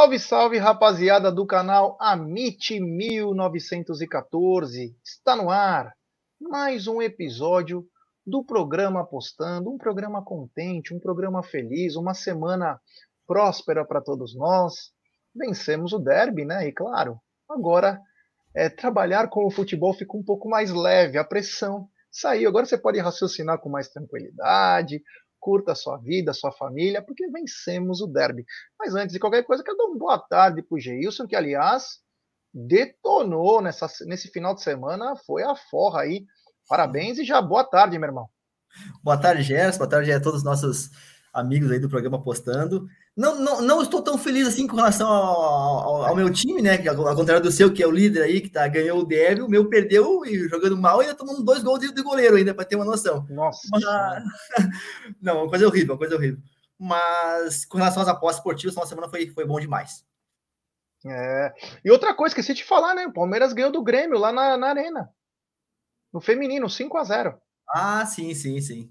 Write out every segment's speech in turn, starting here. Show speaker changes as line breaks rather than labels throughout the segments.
Salve, salve, rapaziada do canal Amit 1914. Está no ar mais um episódio do programa Apostando, um programa contente, um programa feliz, uma semana próspera para todos nós. Vencemos o derby, né? E claro, agora é, trabalhar com o futebol fica um pouco mais leve, a pressão saiu. Agora você pode raciocinar com mais tranquilidade, curta a sua vida, a sua família, porque vencemos o derby. Mas antes de qualquer coisa, quero dar uma boa tarde para o Geilson, que aliás detonou nessa, nesse final de semana, foi a forra aí. Parabéns e já boa tarde, meu irmão.
Boa tarde, Gerson. Boa tarde a todos os nossos amigos aí do programa postando. Não, não, não estou tão feliz assim com relação ao, ao, ao meu time, né? Ao, contrário do seu, que é o líder aí, que tá, ganhou o DEV, o meu perdeu e jogando mal, ainda tomando dois gols de, de goleiro ainda, para ter uma noção.
Nossa.
Mas... não, uma coisa horrível, uma coisa horrível. Mas com relação às apostas esportivas, uma semana foi, foi bom demais.
É. E outra coisa, esqueci de falar, né? O Palmeiras ganhou do Grêmio lá na, na Arena. No feminino, 5 a 0
Ah, sim, sim, sim.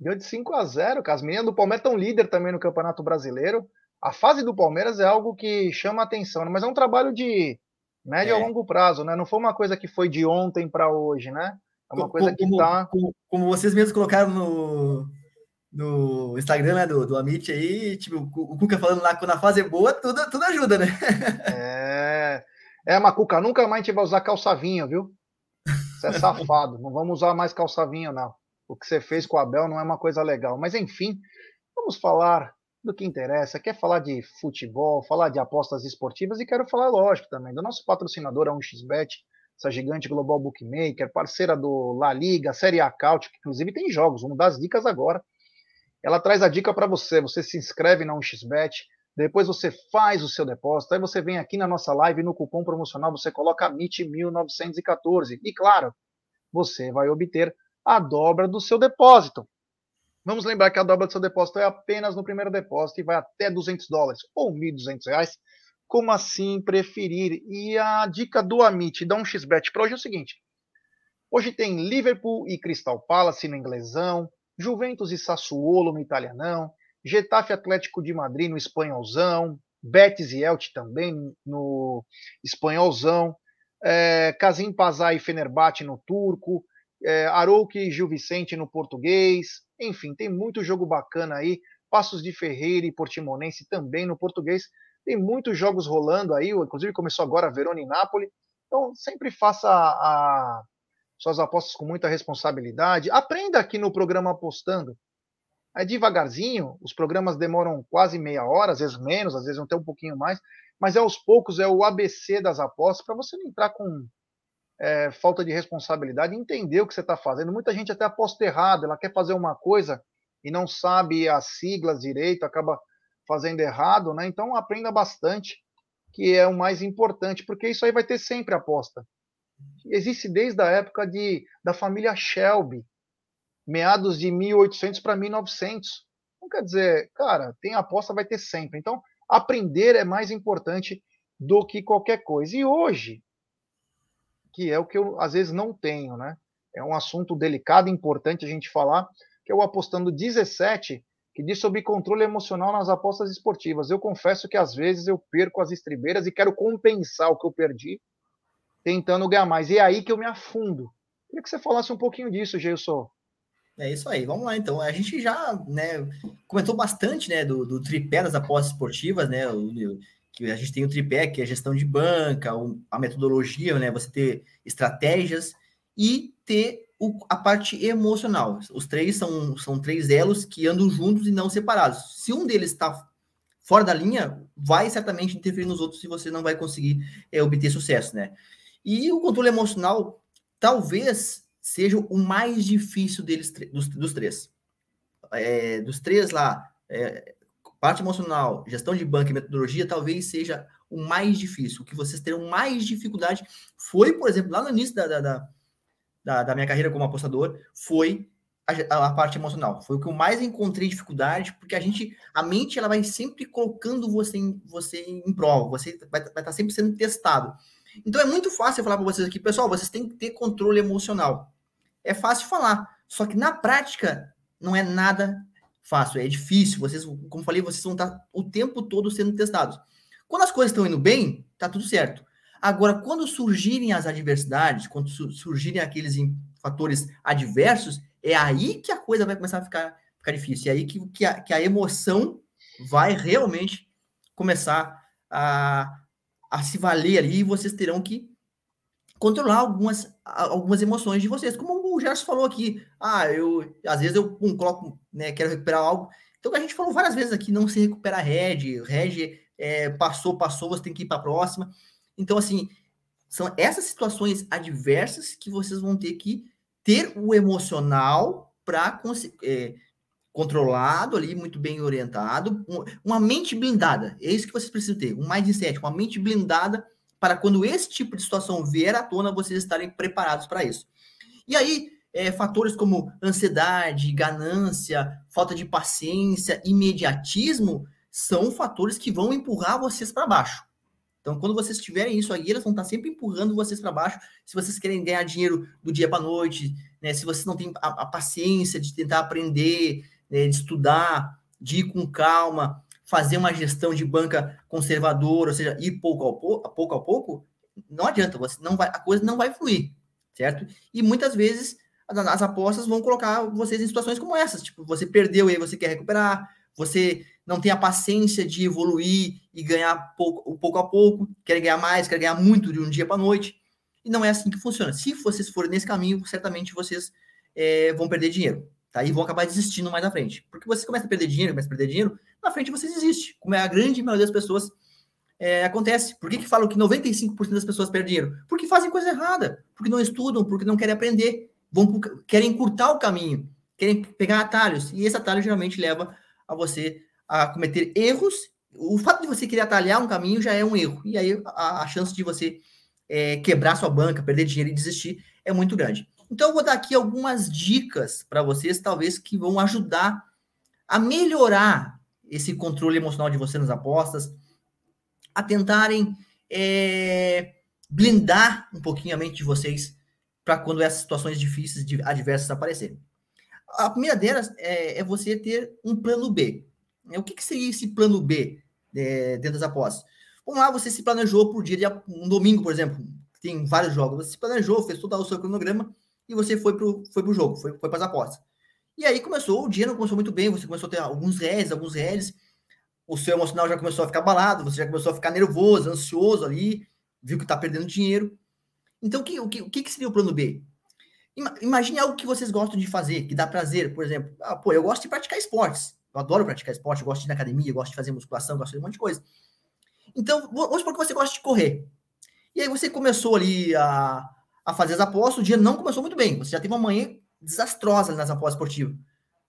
Deu de 5 a 0 As meninas do Palmeiras estão líder também no Campeonato Brasileiro. A fase do Palmeiras é algo que chama atenção, né? mas é um trabalho de médio é. a longo prazo, né? Não foi uma coisa que foi de ontem para hoje, né? É uma coisa que
está. Como, como, vocês mesmos colocaram no, no Instagram né, do, do Amit aí, tipo, o Cuca falando lá que quando a fase é boa, tudo, tudo ajuda, né?
é. É, Macuca, nunca mais a gente vai usar calçavinho, viu? Você é safado. não vamos usar mais calçavinho, não o que você fez com o Abel não é uma coisa legal. Mas enfim, vamos falar do que interessa. Quer falar de futebol, falar de apostas esportivas e quero falar, lógico, também do nosso patrocinador, a 1xBet, essa gigante global bookmaker, parceira do La Liga, Série A Couch, que inclusive tem jogos, vamos dar as dicas agora. Ela traz a dica para você, você se inscreve na 1xBet, depois você faz o seu depósito, aí você vem aqui na nossa live no cupom promocional você coloca MIT1914 e claro, você vai obter a dobra do seu depósito. Vamos lembrar que a dobra do seu depósito é apenas no primeiro depósito e vai até 200 dólares ou 1.200 reais, como assim preferir. E a dica do Amit, dá um xbet para hoje é o seguinte. Hoje tem Liverpool e Crystal Palace no inglesão, Juventus e Sassuolo no italianão, Getafe Atlético de Madrid no espanholzão, Betis e Elche também no espanholzão, é, Kazim Pazar e Fenerbahçe no turco, é, Arouque e Gil Vicente no português. Enfim, tem muito jogo bacana aí. Passos de Ferreira e Portimonense também no português. Tem muitos jogos rolando aí, inclusive começou agora Verona e Nápoles. Então, sempre faça a, suas apostas com muita responsabilidade. Aprenda aqui no programa Apostando. É devagarzinho, os programas demoram quase meia hora, às vezes menos, às vezes até um pouquinho mais, mas é aos poucos, é o ABC das apostas, para você não entrar com é, falta de responsabilidade, entender o que você está fazendo. Muita gente até aposta errado, ela quer fazer uma coisa e não sabe as siglas direito, acaba fazendo errado, né? Então aprenda bastante, que é o mais importante, porque isso aí vai ter sempre aposta. Existe desde a época de, da família Shelby, meados de 1800 para 1900. Não quer dizer, cara, tem aposta, vai ter sempre. Então, aprender é mais importante do que qualquer coisa. E hoje, que é o que eu às vezes não tenho, né? É um assunto delicado importante a gente falar, que é o Apostando 17, que diz sobre controle emocional nas apostas esportivas. Eu confesso que às vezes eu perco as estribeiras e quero compensar o que eu perdi, tentando ganhar mais. E é aí que eu me afundo. Queria que você falasse um pouquinho disso, Geilson.
É isso aí, vamos lá então. A gente já né, comentou bastante né, do, do tripé das apostas esportivas, né? O, que a gente tem o tripé, que é a gestão de banca, a metodologia, né? Você ter estratégias e ter o, a parte emocional. Os três são, são três elos que andam juntos e não separados. Se um deles está fora da linha, vai certamente interferir nos outros e você não vai conseguir é, obter sucesso, né? E o controle emocional talvez seja o mais difícil deles dos, dos três. É, dos três lá, é, parte emocional, gestão de banco e metodologia talvez seja o mais difícil. O que vocês terão mais dificuldade foi, por exemplo, lá no início da, da, da, da minha carreira como apostador, foi a, a, parte emocional. Foi o que eu mais encontrei dificuldade, porque a gente, a mente, ela vai sempre colocando você em, você em prova, você vai, vai estar tá sempre sendo testado. Então é muito fácil falar para vocês aqui, pessoal, vocês têm que ter controle emocional. É fácil falar, só que na prática não é nada fácil, é difícil. Vocês, como falei, vocês vão estar o tempo todo sendo testados. Quando as coisas estão indo bem, tá tudo certo. Agora, quando surgirem as adversidades, quando surgirem aqueles fatores adversos, é aí que a coisa vai começar a ficar, ficar difícil. É aí que, que, a, que a emoção vai realmente começar a, a se valer ali e vocês terão que controlar algumas, algumas emoções de vocês. Como o Gerson falou aqui, ah, eu às vezes eu um, coloco, né, quero recuperar algo. Então a gente falou várias vezes aqui, não se recupera red, red é, passou, passou, você tem que ir para a próxima. Então assim, são essas situações adversas que vocês vão ter que ter o emocional para é, controlado ali, muito bem orientado, uma mente blindada. É isso que vocês precisam ter, um mindset, uma mente blindada para quando esse tipo de situação vier à tona, vocês estarem preparados para isso. E aí, é, fatores como ansiedade, ganância, falta de paciência, imediatismo, são fatores que vão empurrar vocês para baixo. Então, quando vocês tiverem isso aí, eles vão estar sempre empurrando vocês para baixo. Se vocês querem ganhar dinheiro do dia para noite, né? Se vocês não têm a, a paciência de tentar aprender, né? de estudar, de ir com calma, fazer uma gestão de banca conservadora, ou seja, ir pouco ao pouco, pouco, a pouco, não adianta, você não vai, a coisa não vai fluir, certo? E muitas vezes as, as apostas vão colocar vocês em situações como essas, tipo, você perdeu e aí você quer recuperar, você não tem a paciência de evoluir e ganhar pouco, pouco a pouco, quer ganhar mais, quer ganhar muito de um dia para noite. E não é assim que funciona. Se vocês forem nesse caminho, certamente vocês é, vão perder dinheiro. Tá? E vão acabar desistindo mais na frente. Porque você começa a perder dinheiro, começa a perder dinheiro, na frente você desiste. Como é a grande maioria das pessoas é, acontece. Por que, que falam que 95% das pessoas perdem dinheiro? Porque fazem coisa errada, porque não estudam, porque não querem aprender, vão, querem encurtar o caminho, querem pegar atalhos. E esse atalho geralmente leva a você a cometer erros. O fato de você querer atalhar um caminho já é um erro. E aí a, a chance de você é, quebrar sua banca, perder dinheiro e desistir é muito grande. Então, eu vou dar aqui algumas dicas para vocês, talvez, que vão ajudar a melhorar esse controle emocional de vocês nas apostas, a tentarem é, blindar um pouquinho a mente de vocês para quando essas situações difíceis, adversas aparecerem. A primeira delas é, é você ter um plano B. O que, que seria esse plano B é, dentro das apostas? Vamos lá, você se planejou por dia, de, um domingo, por exemplo, tem vários jogos, você se planejou, fez todo o seu cronograma, e você foi pro, foi pro jogo, foi, foi para as apostas. E aí começou, o dia não começou muito bem, você começou a ter alguns réis, alguns réis, o seu emocional já começou a ficar abalado, você já começou a ficar nervoso, ansioso ali, viu que está perdendo dinheiro. Então, o que, o, que, o que seria o plano B? Imagine algo que vocês gostam de fazer, que dá prazer, por exemplo. Ah, pô, eu gosto de praticar esportes. Eu adoro praticar esporte, eu gosto de ir na academia, eu gosto de fazer musculação, eu gosto de um monte de coisa. Então, vamos supor que você gosta de correr. E aí você começou ali a, a fazer as apostas, o dia não começou muito bem. Você já teve uma manhã desastrosa nas apostas esportivas.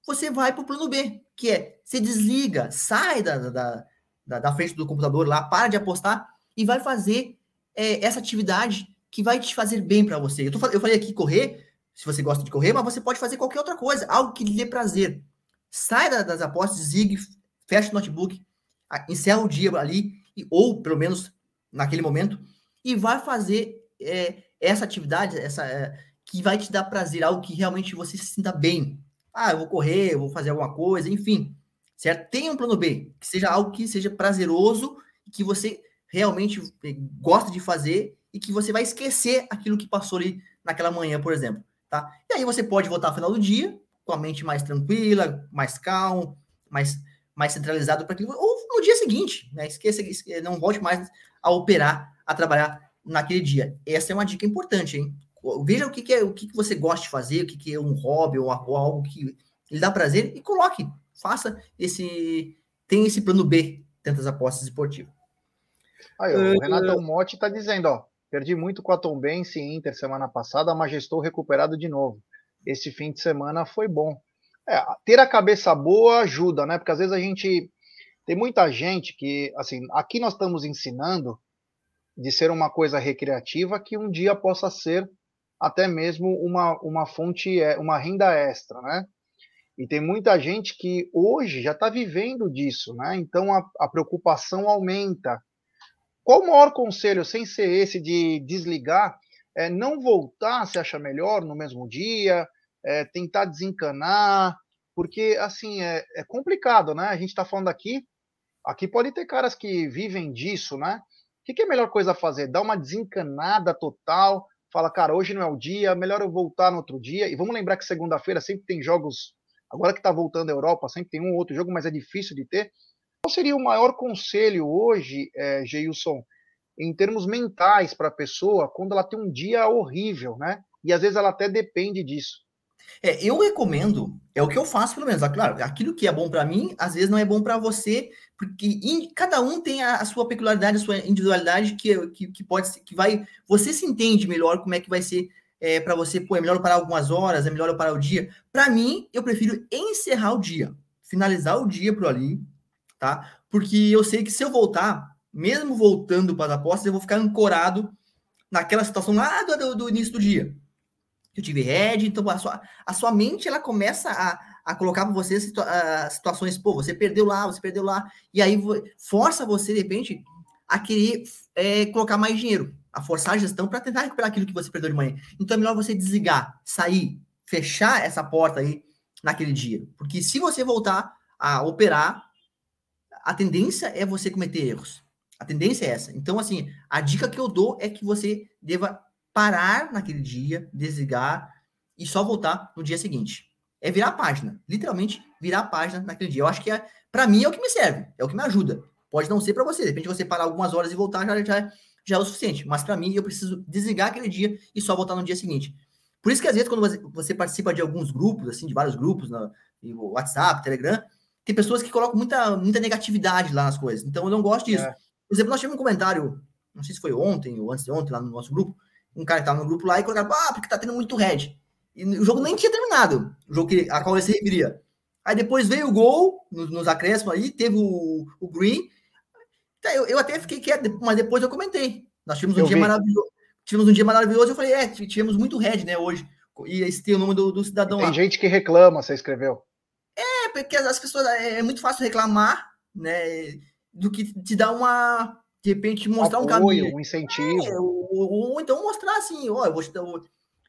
Você vai para o plano B, que é você desliga, sai da, da, da, da, frente do computador lá, para de apostar e vai fazer é, essa atividade que vai te fazer bem para você. Eu, tô, eu falei aqui correr, se você gosta de correr, mas você pode fazer qualquer outra coisa, algo que lhe dê prazer. Sai das apostas, desligue, fecha o notebook, encerra o dia ali, ou pelo menos naquele momento, e vai fazer é, essa atividade, essa é, que vai te dar prazer, algo que realmente você se sinta bem. Ah, eu vou correr, eu vou fazer alguma coisa, enfim. Certo? Tenha um plano B, que seja algo que seja prazeroso, que você realmente eh, gosta de fazer e que você vai esquecer aquilo que passou ali naquela manhã, por exemplo, tá? E aí você pode voltar ao final do dia com a mente mais tranquila, mais calmo, mais mais centralizado para aquilo, ou no dia seguinte, né? Esqueça, não volte mais a operar, a trabalhar naquele dia. Essa é uma dica importante, hein? Veja o que, que é, o que, que você gosta de fazer, o que, que é um hobby ou, ou algo que lhe dá prazer e coloque, faça esse, tem esse plano B dentro das apostas esportivas.
Aí, o uh, Renato Motti está dizendo, ó, perdi muito com a Tombense e Inter semana passada, mas já estou recuperado de novo. Esse fim de semana foi bom. É, ter a cabeça boa ajuda, né? Porque às vezes a gente tem muita gente que, assim, aqui nós estamos ensinando de ser uma coisa recreativa que um dia possa ser até mesmo uma, uma fonte, é, uma renda extra, né? E tem muita gente que hoje já está vivendo disso, né? Então a, a, preocupação aumenta. Qual o maior conselho, sem ser esse de desligar, é não voltar se acha melhor no mesmo dia, é tentar desencanar, porque assim é, é complicado, né? A gente está falando aqui Aqui pode ter caras que vivem disso, né? Que, que é a melhor coisa a fazer? Dar uma desencanada total, fala, cara, hoje não é o dia, melhor eu voltar no outro dia. E vamos lembrar que segunda-feira sempre tem jogos, agora que tá voltando a Europa, sempre tem um ou outro jogo, mas é difícil de ter. Qual seria o maior conselho hoje, é, Geilson, em termos mentais para a pessoa, quando ela tem um dia horrível, né? E às vezes ela até depende disso.
É, eu recomendo, é o que eu faço pelo menos. Claro, aquilo que é bom para mim, às vezes não é bom para você, porque in, cada um tem a, a, sua peculiaridade, a sua individualidade que, que, que pode ser, que vai, você se entende melhor como é que vai ser é, para você, pô, é melhor eu parar algumas horas, é melhor eu parar o dia. Para mim, eu prefiro encerrar o dia, finalizar o dia por ali, tá? Porque eu sei que se eu voltar, mesmo voltando para as apostas, eu vou ficar ancorado naquela situação lá do, do início do dia eu tive head, então a sua, a sua mente ela começa a, a colocar para você situa situações, pô, você perdeu lá, você perdeu lá, e aí força você, de repente, a querer é, colocar mais dinheiro, a forçar a gestão para tentar recuperar aquilo que você perdeu de manhã. Então é melhor você desligar, sair, fechar essa porta aí naquele dia. Porque se você voltar a operar, a tendência é você cometer erros. A tendência é essa. Então, assim, a dica que eu dou é que você deva parar naquele dia, desligar e só voltar no dia seguinte. É virar a página, literalmente virar a página naquele dia. Eu acho que é, para mim é o que me serve, é o que me ajuda. Pode não ser para você, de repente você parar algumas horas e voltar já, já, já é o suficiente. Mas para mim eu preciso desligar aquele dia e só voltar no dia seguinte. Por isso que às vezes quando você participa de alguns grupos, assim, de vários grupos, no WhatsApp, Telegram, tem pessoas que colocam muita, muita negatividade lá nas coisas. Então eu não gosto disso. É. Por exemplo, nós tivemos um comentário, não sei se foi ontem ou antes de ontem, lá no nosso grupo, um cara que tava no grupo lá e colocaram, ah, porque tá tendo muito red. E o jogo nem tinha terminado, o jogo que, a qual ele se referia. Aí depois veio o gol, nos, nos acréscimos aí, teve o, o green. Eu, eu até fiquei quieto, mas depois eu comentei. Nós tivemos um eu dia vi. maravilhoso. Tivemos um dia maravilhoso, eu falei, é, tivemos muito red, né, hoje. E esse tem o nome do, do cidadão
tem lá. Tem gente que reclama, você escreveu.
É, porque as pessoas, é, é muito fácil reclamar, né, do que te dar uma, de repente mostrar
Apoio,
um caminho.
um incentivo. É,
ou, ou, ou, então mostrar assim, ó, eu vou te dar,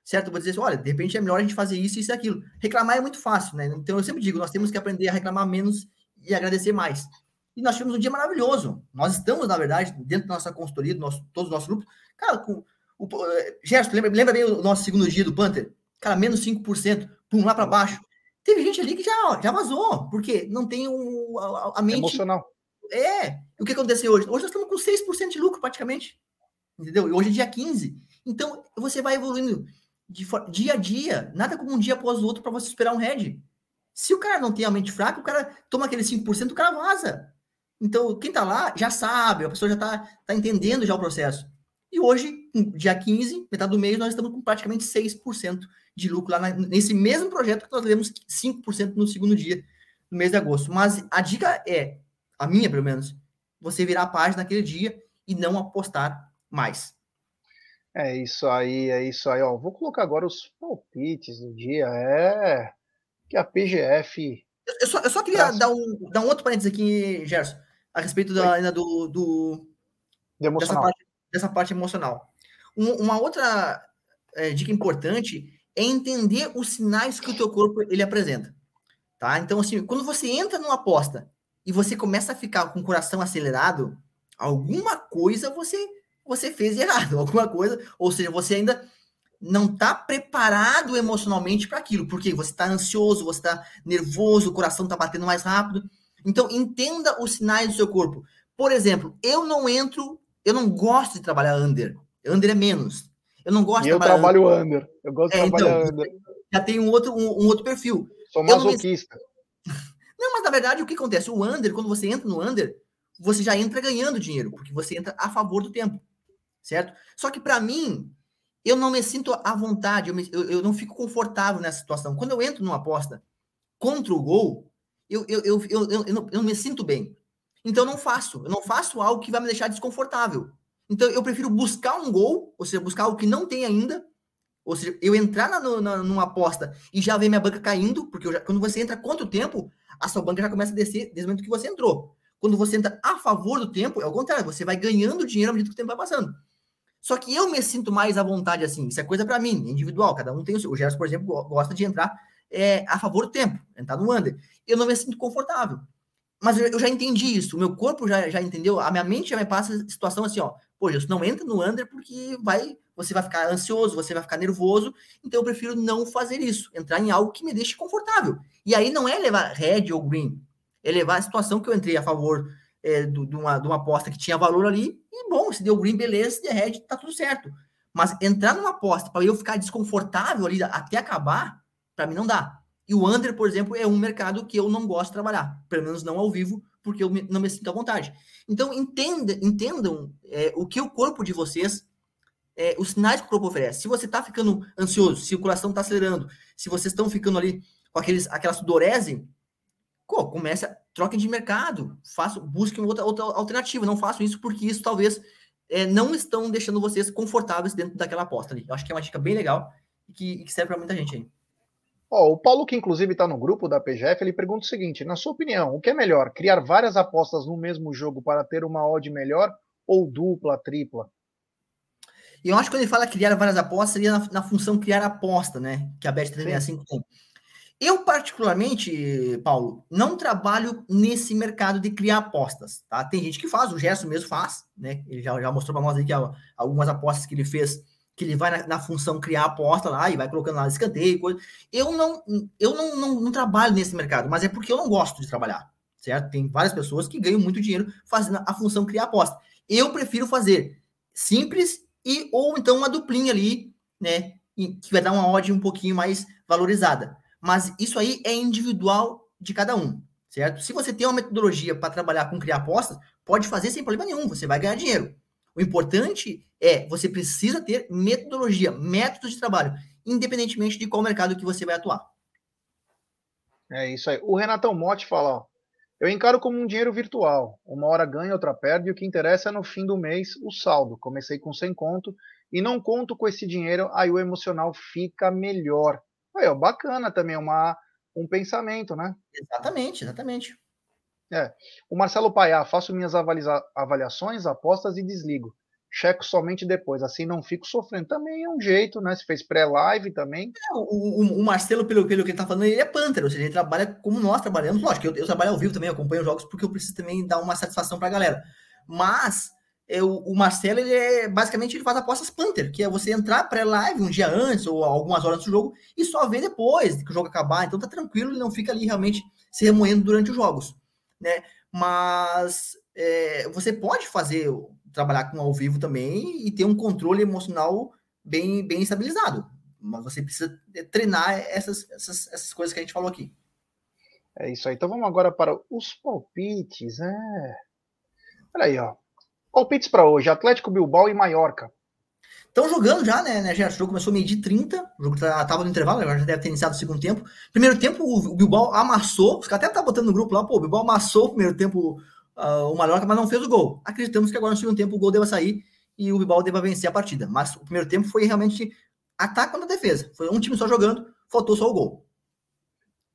certo? Eu vou dizer assim, olha, de repente é melhor a gente fazer isso, isso e aquilo. Reclamar é muito fácil, né? Então eu sempre digo, nós temos que aprender a reclamar menos e agradecer mais. E nós tivemos um dia maravilhoso. Nós estamos, na verdade, dentro da nossa consultoria, do nosso, todos os nossos grupos. Cara, com, o, eh, Gerson, lembra, lembra bem o nosso segundo dia do Panther? Cara, menos 5%, pum, lá para baixo. Teve gente ali que já, já vazou, porque não tem um, a, a mente.
Emocional.
É. O que aconteceu hoje? Hoje nós estamos com 6% de lucro praticamente. Entendeu? E hoje é dia 15. Então, você vai evoluindo de dia a dia, nada como um dia após o outro para você esperar um head. Se o cara não tem a mente fraca, o cara toma aquele 5%, o cara vaza. Então, quem tá lá já sabe, a pessoa já tá, tá entendendo já o processo. E hoje, dia 15, metade do mês, nós estamos com praticamente 6% de lucro lá na, nesse mesmo projeto que nós levamos 5% no segundo dia, no mês de agosto. Mas a dica é, a minha pelo menos, você virar a página naquele dia e não apostar mais.
É isso aí, é isso aí. Ó, vou colocar agora os palpites do dia. É que a PGF.
Eu só, eu só queria dar, um, dar um outro parênteses aqui, Gerson, a respeito da, ainda do, do dessa, parte, dessa parte emocional. Um, uma outra é, dica importante é entender os sinais que o teu corpo ele apresenta. Tá? Então, assim, quando você entra numa aposta e você começa a ficar com o coração acelerado, alguma coisa você você fez errado, alguma coisa, ou seja, você ainda não está preparado emocionalmente para aquilo, porque você está ansioso, você está nervoso, o coração está batendo mais rápido. Então, entenda os sinais do seu corpo. Por exemplo, eu não entro, eu não gosto de trabalhar under. Under é menos. Eu não gosto de
eu
trabalhar
trabalho under. under. Eu gosto de é, trabalhar então, under.
Já tem um outro, um, um outro perfil.
Sou masoquista.
Não, mas na verdade o que acontece? O under, quando você entra no under, você já entra ganhando dinheiro, porque você entra a favor do tempo, certo? Só que para mim, eu não me sinto à vontade, eu, me, eu, eu, não fico confortável nessa situação. Quando eu entro numa aposta contra o gol, eu, eu, eu, eu, eu, eu, não, eu me sinto bem. Então não faço, eu não faço algo que vai me deixar desconfortável. Então eu prefiro buscar um gol, ou seja, buscar algo que não tem ainda, ou seja, eu entrar na, na, numa aposta e já ver minha banca caindo, porque já, quando você entra contra o tempo, a sua banca já começa a descer desde o momento que você entrou. Quando você entra a favor do tempo, é o contrário, você vai ganhando dinheiro à medida que o tempo vai passando. Só que eu me sinto mais à vontade assim, isso é coisa para mim, individual, cada um tem o seu. O Gerson, por exemplo, gosta de entrar é, a favor do tempo, entrar no under. Eu não me sinto confortável. Mas eu, já entendi isso, o meu corpo já, já entendeu, a minha mente já me passa a situação assim, ó, pô, isso não entra no under porque vai, você vai ficar ansioso, você vai ficar nervoso, então eu prefiro não fazer isso, entrar em algo que me deixe confortável. E aí não é levar red ou green, é levar a situação que eu entrei a favor é, do, de, uma, de uma aposta que tinha valor ali, e bom, se deu green, beleza, se der red, tá tudo certo. Mas entrar numa aposta para eu ficar desconfortável ali até acabar, para mim não dá. E o under, por exemplo, é um mercado que eu não gosto de trabalhar, pelo menos não ao vivo, porque eu não me sinto à vontade. Então, entenda, entendam é, o que o corpo de vocês, é, os sinais que o corpo oferece. Se você está ficando ansioso, se o coração está acelerando, se vocês estão ficando ali com aqueles, aquela sudorese, pô, começa, troquem de mercado, faça, busquem outra, outra alternativa. Não façam isso porque isso talvez é, não estão deixando vocês confortáveis dentro daquela aposta ali. Eu acho que é uma dica bem legal e que, que serve para muita gente aí.
Ó, o Paulo, que inclusive está no grupo da PGF, ele pergunta o seguinte: na sua opinião, o que é melhor, criar várias apostas no mesmo jogo para ter uma odd melhor ou dupla, tripla?
E eu acho que quando ele fala criar várias apostas, seria na, na função criar aposta, né? Que a Bet365 tem. Eu, particularmente, Paulo, não trabalho nesse mercado de criar apostas, tá? Tem gente que faz, o Gerson mesmo faz, né? Ele já, já mostrou para nós aí que algumas apostas que ele fez que ele vai na, na, função criar aposta lá e vai colocando lá escanteio, coisa. Eu não, eu não, não, não, trabalho nesse mercado, mas é porque eu não gosto de trabalhar, certo? Tem várias pessoas que ganham muito dinheiro fazendo a função criar aposta. Eu prefiro fazer simples e ou então uma duplinha ali, né, que vai dar uma odd um pouquinho mais valorizada. Mas isso aí é individual de cada um, certo? Se você tem uma metodologia para trabalhar com criar apostas, pode fazer sem problema nenhum, você vai ganhar dinheiro. O importante é você precisa ter metodologia, métodos de trabalho, independentemente de qual mercado que você vai atuar.
É isso aí. O Renatão Motti fala, ó, eu encaro como um dinheiro virtual. Uma hora ganha, outra perde, e o que interessa é no fim do mês o saldo. Comecei com 100 conto e não conto com esse dinheiro, aí o emocional fica melhor. Aí, ó, bacana também, uma, um pensamento, né?
Exatamente, exatamente.
É. O Marcelo Paiá, faço minhas avaliações, apostas e desligo. Checo somente depois, assim não fico sofrendo. Também é um jeito, né? Se fez pré-live também.
É, o, o, Marcelo, pelo, pelo que ele tá falando, ele é Panther, ou seja, ele trabalha como nós trabalhamos. Lógico, eu, eu trabalho ao vivo também, acompanho jogos porque eu preciso também dar uma satisfação pra galera. Mas eu, o Marcelo, ele é basicamente ele faz apostas Panther, que é você entrar pré-live um dia antes ou algumas horas antes do jogo e só ver depois que o jogo acabar. Então tá tranquilo, ele não fica ali realmente se remoendo durante os jogos né? Mas é, você pode fazer, trabalhar com ao vivo também e ter um controle emocional bem, bem estabilizado. Mas você precisa treinar essas, essas, essas coisas que a gente falou aqui.
É isso aí. Então vamos agora para os palpites. É. Olha aí, ó. Palpites para hoje: Atlético Bilbao e Maiorca.
Estão jogando já, né, né, Gerson? O jogo começou meio de 30, o jogo tá, tava no intervalo, agora já deve ter iniciado o segundo tempo. Primeiro tempo, o Bilbao amassou, os caras até tá botando no grupo lá, pô, o Bilbao amassou o primeiro tempo uh, o Mallorca, mas não fez o gol. Acreditamos que agora no segundo tempo o gol deva sair e o Bilbao deva vencer a partida. Mas o primeiro tempo foi realmente ataque contra defesa. Foi um time só jogando, faltou só o gol.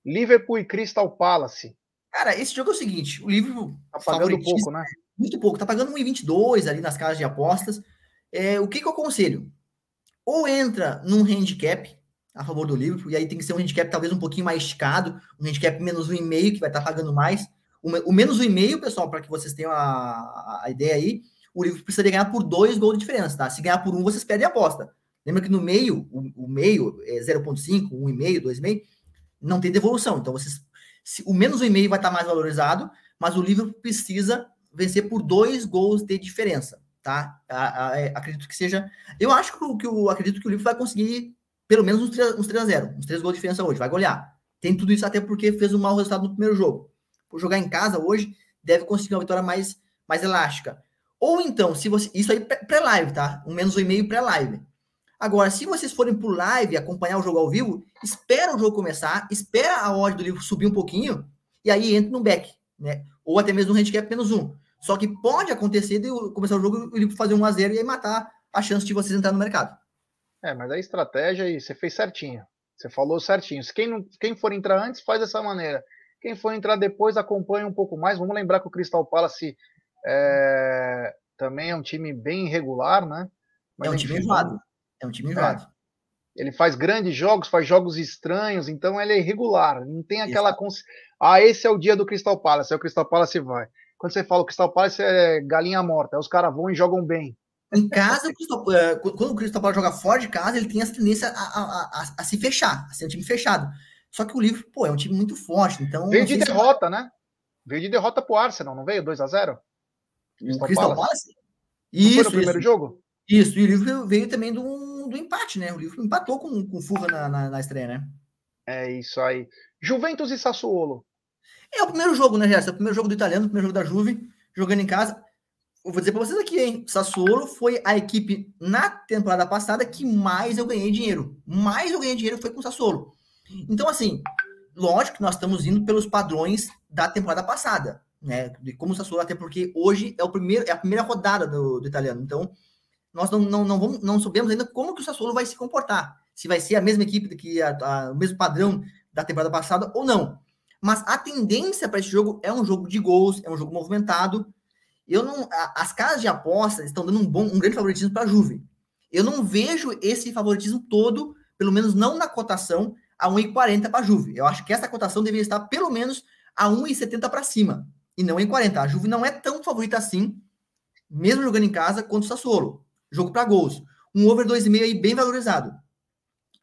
Liverpool e Crystal Palace.
Cara, esse jogo é o seguinte, o Liverpool...
Tá pagando pouco, né?
Muito pouco, tá pagando 1,22 ali nas casas de apostas. É, o que, que eu aconselho? Ou entra num handicap a favor do Liverpool, e aí tem que ser um handicap talvez um pouquinho mais esticado, um handicap menos um e meio, que vai estar tá pagando mais. O, o menos um e meio, pessoal, para que vocês tenham a, a, ideia aí, o Liverpool precisa ganhar por dois gols de diferença, tá? Se ganhar por um, vocês perdem a aposta. Lembra que no meio, o, o meio é 0,5, 1,5, 2,5, não tem devolução. Então, vocês, se, o menos um e meio vai estar tá mais valorizado, mas o Liverpool precisa vencer por dois gols de diferença tá? A, a, é, acredito que seja. Eu acho que, que o acredito que o Liverpool vai conseguir pelo menos uns 3, uns 3 a 0 uns 3 gols de diferença hoje, vai golear. Tem tudo isso até porque fez um mau resultado no primeiro jogo. Por jogar em casa hoje, deve conseguir uma vitória mais, mais elástica. Ou então, se você. Isso aí pré-live, tá? Um menos um e meio pré-live. Agora, se vocês forem por live acompanhar o jogo ao vivo, espera o jogo começar, espera a odd do livro subir um pouquinho, e aí entra no back, né? Ou até mesmo no handicap menos um. Só que pode acontecer de começar o jogo ele fazer um a 0 e aí matar a chance de vocês entrar no mercado.
É, mas a estratégia aí você fez certinho. Você falou certinho. Quem, não, quem for entrar antes, faz dessa maneira. Quem for entrar depois, acompanha um pouco mais. Vamos lembrar que o Crystal Palace é, também é um time bem irregular, né?
Mas, é um time enjoado. É um time enjoado. É.
Ele faz grandes jogos, faz jogos estranhos, então ele é irregular. Não tem aquela. Cons... Ah, esse é o dia do Crystal Palace, aí o Crystal Palace vai. Quando você fala o Crystal Palace é galinha morta, os caras vão e jogam bem.
Em casa, é, quando o Crystal Palace joga fora de casa, ele tem essa tendência a, a, a, a, se fechar, a ser um time fechado. Só que o Liverpool, pô, é um time muito forte, então...
Veio de derrota, se... né? Veio de derrota pro Arsenal, não veio? 2 a 0
O Crystal Palace?
Isso, foi no primeiro isso. jogo?
Isso, e o Liverpool veio também do, do empate, né? O Liverpool empatou com, com o Furra na, na, na, estreia, né?
É isso aí. Juventus e Sassuolo.
É o primeiro jogo, né, Gerson? É o primeiro jogo do italiano, o primeiro jogo da Juve, jogando em casa. Eu vou dizer para vocês aqui, hein? Sassuolo foi a equipe na temporada passada que mais eu ganhei dinheiro. Mais eu ganhei dinheiro foi com o Sassuolo. Então, assim, lógico que nós estamos indo pelos padrões da temporada passada, né? De como o Sassuolo, até porque hoje é, o primeiro, é a primeira rodada do, do italiano. Então, nós não, não, não, vamos, não sabemos ainda como que o Sassuolo vai se comportar. Se vai ser a mesma equipe que a, a, o mesmo padrão da temporada passada ou não. Mas a tendência para esse jogo é um jogo de gols, é um jogo movimentado. Eu não, as casas de apostas estão dando um bom, um grande favoritismo para a Juve. Eu não vejo esse favoritismo todo, pelo menos não na cotação, a 1,40 para a Juve. Eu acho que essa cotação deveria estar pelo menos a 1,70 para cima e não em 40. A Juve não é tão favorita assim, mesmo jogando em casa, quanto o Sassuolo jogo para gols. Um over 2,5 aí bem valorizado.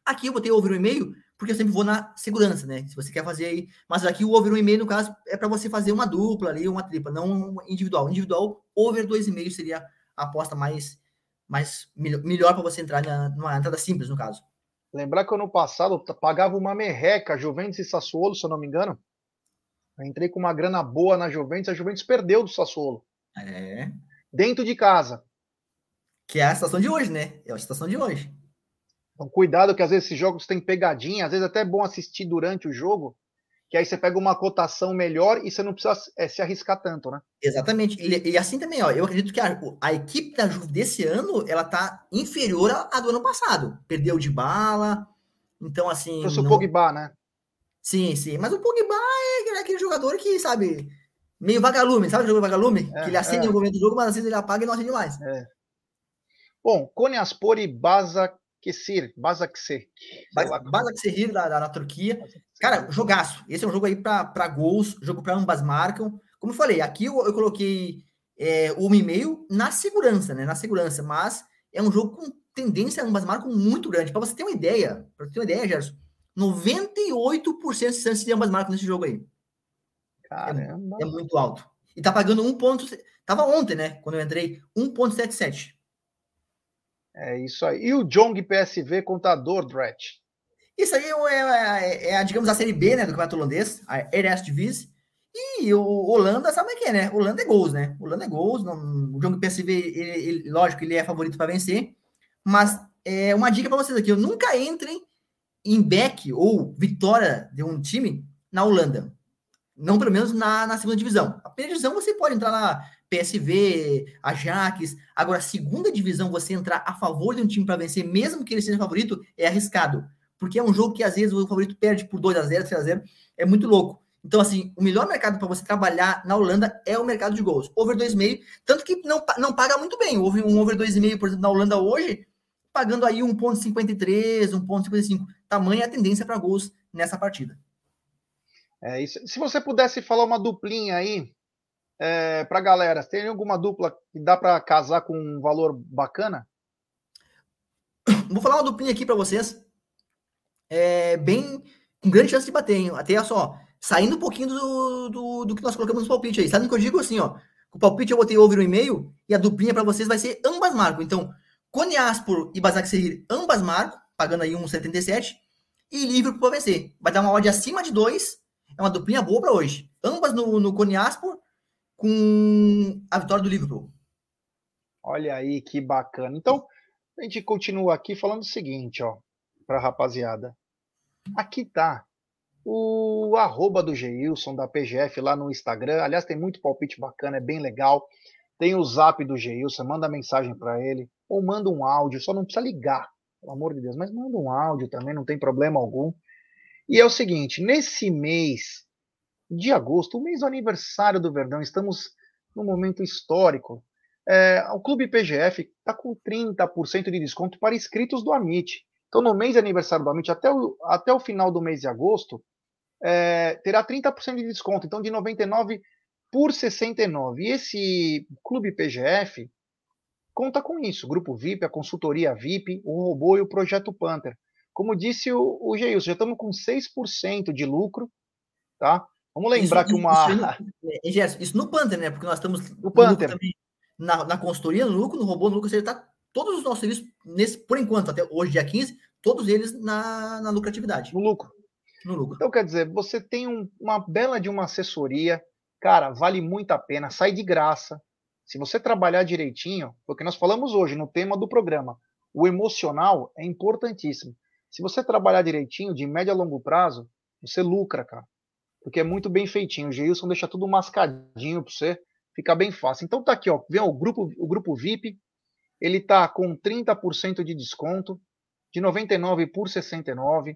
Aqui eu botei over 1,5 porque eu sempre vou na segurança, né? Se você quer fazer aí. Mas aqui o over 1,5, no caso, é para você fazer uma dupla ali, uma tripla, não individual. Individual, over 2,5 seria a aposta mais, mais melhor para você entrar na, numa entrada simples, no caso.
Lembrar que ano passado eu pagava uma merreca, Juventus e Sassuolo, se eu não me engano. Eu entrei com uma grana boa na Juventus, a Juventus perdeu do Sassuolo.
É.
Dentro de casa.
Que é a situação de hoje, né? É a situação de hoje.
Então, cuidado que às vezes esses jogos têm pegadinha, às vezes até é bom assistir durante o jogo, que aí você pega uma cotação melhor e você não precisa é, se arriscar tanto, né?
Exatamente. E, e, assim também, ó, eu acredito que a, a equipe da Juve desse ano, ela tá inferior à, do ano passado. Perdeu de bala, então assim...
Trouxe não... o Pogba, né?
Sim, sim. Mas o Pogba é aquele jogador que, sabe, meio vagalume, sabe o jogo vagalume? É, que ele acende é. no momento do jogo, mas às vezes ele apaga e não acende mais.
É. Bom, Konyaspor e Basaksehir. Basaksehir.
Basaksehir da, da, da Turquia. Cara, jogaço. Esse é um jogo aí para gols, jogo para ambas marcam. Como eu falei, aqui eu, eu coloquei é, uma e meio na segurança, né? Na segurança, mas é um jogo com tendência a ambas marcam muito grande. Para você ter uma ideia, para ter uma ideia, Gerson, 98% de chance de ambas marcam nesse jogo aí.
Caramba.
É, é, muito alto. E tá pagando um ponto. Tava ontem, né? Quando eu entrei, 1,77.
É isso aí. E o Jong PSV contador, Dredge?
Isso aí é, é, é, a, digamos, a série B, né, do campeonato holandês, a Eredivisie. E o Holanda, sabe o que é, né? Holanda é gols, né? Holanda é gols. Não, o Jong PSV, ele, ele, lógico, ele é favorito para vencer. Mas é uma dica para vocês aqui: eu nunca entrem em back ou vitória de um time na Holanda. Não pelo menos na, na segunda divisão. A primeira divisão você pode entrar na PSV, Ajax. Agora, segunda divisão, você entrar a favor de um time para vencer, mesmo que ele seja favorito, é arriscado. Porque é um jogo que às vezes o favorito perde por 2 a 0 3 a 0 É muito louco. Então, assim, o melhor mercado para você trabalhar na Holanda é o mercado de gols. Over 2,5, tanto que não, não paga muito bem. Houve um over 2,5, por exemplo, na Holanda hoje, pagando aí 1,53, 1,55. Tamanha a tendência para gols nessa partida.
É isso. Se você pudesse falar uma duplinha aí, é, para a galera, tem alguma dupla que dá para casar com um valor bacana?
Vou falar uma duplinha aqui para vocês. É bem com grande chance de bater, hein? Até só, saindo um pouquinho do, do, do que nós colocamos no palpite aí. Sabe o que eu digo assim, ó? O palpite eu botei over no e-mail e a duplinha para vocês vai ser ambas marcam. Então, Coniaspor e Basak Serir, ambas marcam, pagando aí 1,77. E livre para vencer. Vai dar uma odd acima de 2. É uma duplinha boa para hoje. Ambas no, no Coniaspor com a vitória do Liverpool.
Olha aí que bacana. Então, a gente continua aqui falando o seguinte, ó, para a rapaziada. Aqui tá o arroba do Geilson, da PGF, lá no Instagram. Aliás, tem muito palpite bacana, é bem legal. Tem o zap do Geilson, manda mensagem para ele, ou manda um áudio, só não precisa ligar, pelo amor de Deus, mas manda um áudio também, não tem problema algum. E é o seguinte, nesse mês de agosto, o mês do aniversário do Verdão. Estamos num momento histórico. É, o Clube PGF está com 30% de desconto para inscritos do Amit. Então, no mês de aniversário do Amit, até o, até o final do mês de agosto, é, terá 30% de desconto. Então, de 99 por 69. E esse Clube PGF conta com isso. Grupo VIP, a consultoria VIP, o robô e o Projeto Panther. Como disse o, o Geilson, já estamos com 6% de lucro, tá? Vamos lembrar isso, que uma.
Isso, isso, isso, no Panther, né? Porque nós estamos
no Panther. Também,
na, na consultoria, no lucro, no robô, no lucro, você está todos os nossos serviços, nesse, por enquanto, até hoje, dia 15, todos eles na, na lucratividade.
No lucro. No lucro. Então, quer dizer, você tem um, uma bela de uma assessoria, cara, vale muito a pena, sai de graça. Se você trabalhar direitinho, porque nós falamos hoje no tema do programa, o emocional é importantíssimo. Se você trabalhar direitinho, de médio a longo prazo, você lucra, cara porque é muito bem feitinho. O Geilson deixa tudo mascadinho para você, fica bem fácil. Então tá aqui, ó, vem o grupo, o grupo VIP, ele tá com 30% de desconto, de 99 por 69.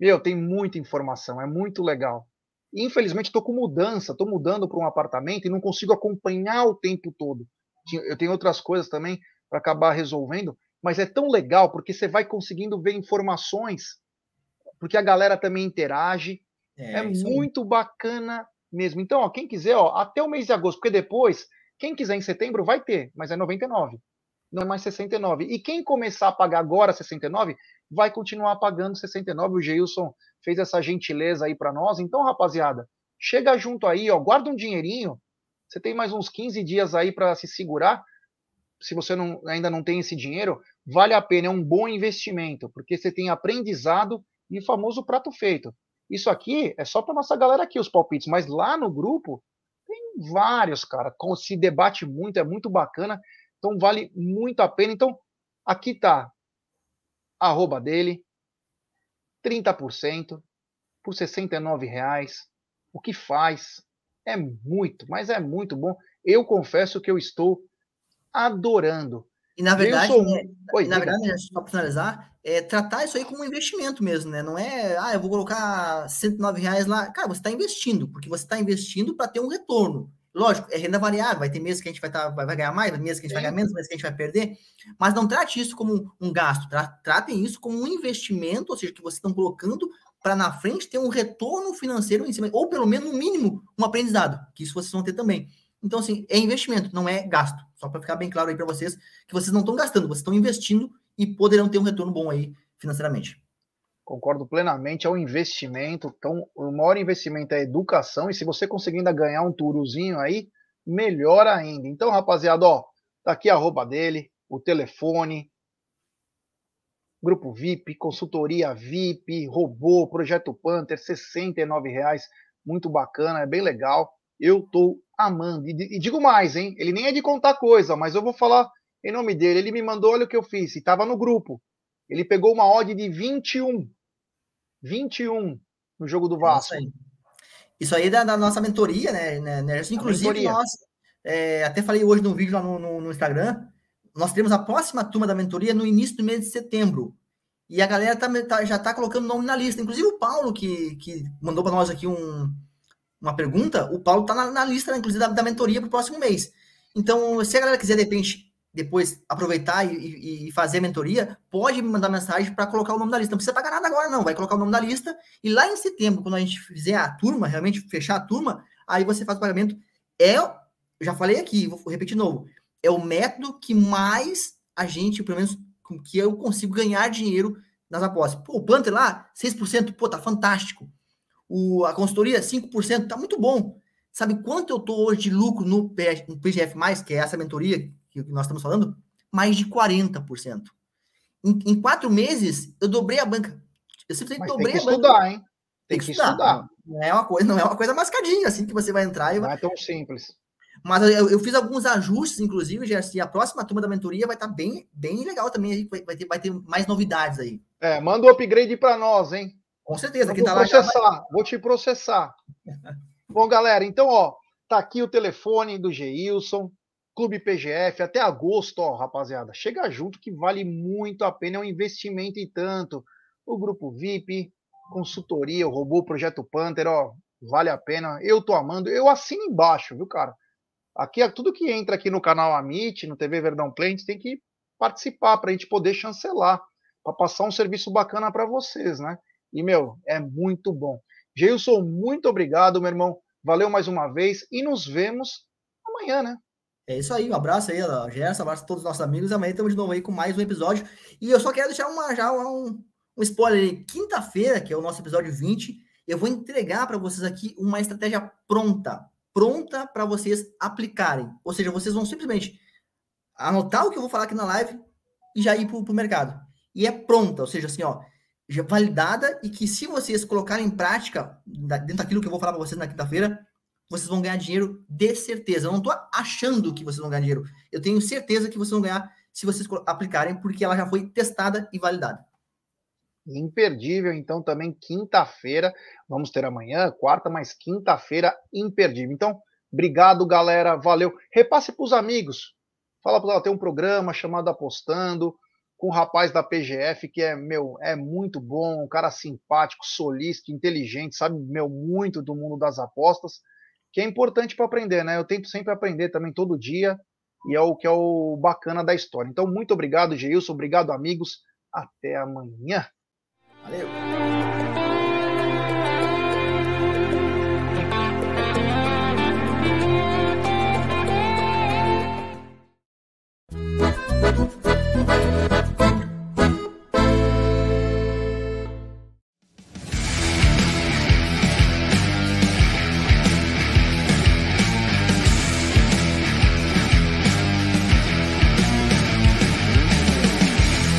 Meu, tem muita informação, é muito legal. Infelizmente estou com mudança, estou mudando para um apartamento e não consigo acompanhar o tempo todo. Eu tenho outras coisas também para acabar resolvendo, mas é tão legal porque você vai conseguindo ver informações, porque a galera também interage, é, é muito bacana mesmo. Então, ó, quem quiser, ó, até o mês de agosto, porque depois, quem quiser em setembro vai ter, mas é 99. Não é mais 69. E quem começar a pagar agora 69, vai continuar pagando 69. O Geilson fez essa gentileza aí para nós. Então, rapaziada, chega junto aí, ó, guarda um dinheirinho. Você tem mais uns 15 dias aí para se segurar. Se você não, ainda não tem esse dinheiro, vale a pena, é um bom investimento, porque você tem aprendizado e famoso prato feito. Isso aqui é só para nossa galera aqui, os palpites, mas lá no grupo tem vários, cara. Se debate muito, é muito bacana. Então vale muito a pena. Então, aqui tá arroba dele, 30% por R$ reais. O que faz? É muito, mas é muito bom. Eu confesso que eu estou adorando.
E na verdade, sou... Oi, na verdade, só para finalizar, é tratar isso aí como um investimento mesmo, né? Não é, ah, eu vou colocar 109 reais lá. Cara, você está investindo, porque você está investindo para ter um retorno. Lógico, é renda variável, vai ter meses que a gente vai, tá, vai, vai ganhar mais, meses que a gente Sim. vai ganhar menos, meses que a gente vai perder, mas não trate isso como um gasto, tra tratem isso como um investimento, ou seja, que vocês estão colocando para na frente ter um retorno financeiro em cima, ou pelo menos, no mínimo, um aprendizado, que isso vocês vão ter também. Então, assim, é investimento, não é gasto. Só para ficar bem claro aí para vocês que vocês não estão gastando, vocês estão investindo e poderão ter um retorno bom aí financeiramente.
Concordo plenamente, é um investimento. Então, o maior investimento é educação, e se você conseguir ainda ganhar um turozinho aí, melhor ainda. Então, rapaziada, ó, tá aqui a arroba dele, o telefone, grupo VIP, consultoria VIP, robô, projeto Panther, 69 reais, muito bacana, é bem legal. Eu tô amando. E, digo mais, hein? Ele nem é de contar coisa, mas eu vou falar em nome dele. Ele me mandou, olha o que eu fiz. E tava no grupo. Ele pegou uma odd de 21. 21 no jogo do Vasco.
Isso aí, Isso aí é da, da, nossa mentoria, né? né, né? Inclusive, mentoria. nós é, até falei hoje no vídeo lá no, no, no, Instagram. Nós teremos a próxima turma da mentoria no início do mês de setembro. E a galera tá, tá, já está colocando nome na lista. Inclusive o Paulo, que, que mandou para nós aqui um, uma pergunta, o Paulo está na, na, lista, inclusive, da, da mentoria para o próximo mês. Então, se a galera quiser, de repente, depois aproveitar e, e, fazer a mentoria, pode me mandar mensagem para colocar o nome da lista. Não precisa pagar nada agora, não. Vai colocar o nome da lista e lá em setembro, quando a gente fizer a turma, realmente fechar a turma, aí você faz o pagamento. É, já falei aqui, vou repetir de novo, é o método que mais a gente, pelo menos com que eu consigo ganhar dinheiro nas apostas. Pô, o Panther lá, 6%, pô, tá fantástico o, a consultoria 5%, tá muito bom. Sabe quanto eu tô hoje de lucro no, PGF+, que é essa mentoria que nós estamos falando? Mais de 40%. Em, em quatro meses, eu dobrei a banca. Eu simplesmente dobrei
tem que estudar, hein?
Tem, tem que, estudar. estudar. Não é uma coisa, não é uma coisa mascadinha assim que você vai entrar e
Não é tão simples.
Mas eu, eu, fiz alguns ajustes, inclusive, já assim, a próxima turma da mentoria vai estar tá bem, bem legal também. Vai, vai, ter, vai ter mais novidades aí.
É, manda o um upgrade para nós, hein?
Com certeza.
Quem tá vou processar, vai... vou te processar. Bom, galera, então, ó, tá aqui o telefone do Geilson, Clube PGF, até agosto, ó, rapaziada. Chega junto que vale muito a pena, é um investimento e tanto. O grupo VIP, consultoria, o robô Projeto Panther, ó, vale a pena. Eu tô amando. Eu assino embaixo, viu, cara? Aqui, é tudo que entra aqui no canal Amit, no TV Verdão Play, a gente tem que participar para a gente poder chancelar para passar um serviço bacana para vocês, né? E, meu, é muito bom. Geilson, muito obrigado, meu irmão. Valeu mais uma vez e nos vemos amanhã, né?
É isso aí, um abraço aí, Gerson, um abraço a todos os nossos amigos. Amanhã estamos de novo aí com mais um episódio. E eu só quero deixar uma, já um, um spoiler. Quinta-feira, que é o nosso episódio 20, eu vou entregar para vocês aqui uma estratégia pronta, pronta para vocês aplicarem. Ou seja, vocês vão simplesmente anotar o que eu vou falar aqui na live e já ir para o mercado. E é pronta, ou seja, assim, ó, já validada e que se vocês colocarem em prática, dentro daquilo que eu vou falar para vocês na quinta-feira, vocês vão ganhar dinheiro de certeza. Eu não estou achando que vocês vão ganhar dinheiro. Eu tenho certeza que vocês vão ganhar se vocês aplicarem, porque ela já foi testada e validada.
Imperdível, então também quinta-feira. Vamos ter amanhã, quarta, mas quinta-feira imperdível. Então, obrigado, galera. Valeu. Repasse para os amigos. Fala para ela, tem um programa chamado Apostando com o rapaz da PGF, que é, meu, é muito bom, um cara simpático, solícito, inteligente, sabe, meu, muito do mundo das apostas, que é importante para aprender, né? Eu tento sempre aprender também todo dia, e é o que é o bacana da história. Então, muito obrigado, Geilson, obrigado, amigos. Até amanhã.
Valeu!